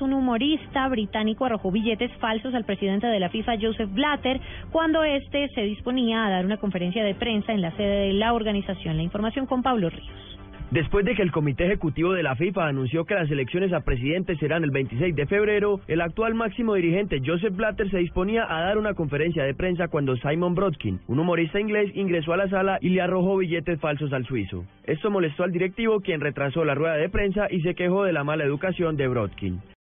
un humorista británico arrojó billetes falsos al presidente de la FIFA, Joseph Blatter, cuando éste se disponía a dar una conferencia de prensa en la sede de la organización. La información con Pablo Ríos. Después de que el Comité Ejecutivo de la FIFA anunció que las elecciones a presidente serán el 26 de febrero, el actual máximo dirigente Joseph Blatter se disponía a dar una conferencia de prensa cuando Simon Brodkin, un humorista inglés, ingresó a la sala y le arrojó billetes falsos al suizo. Esto molestó al directivo, quien retrasó la rueda de prensa y se quejó de la mala educación de Brodkin.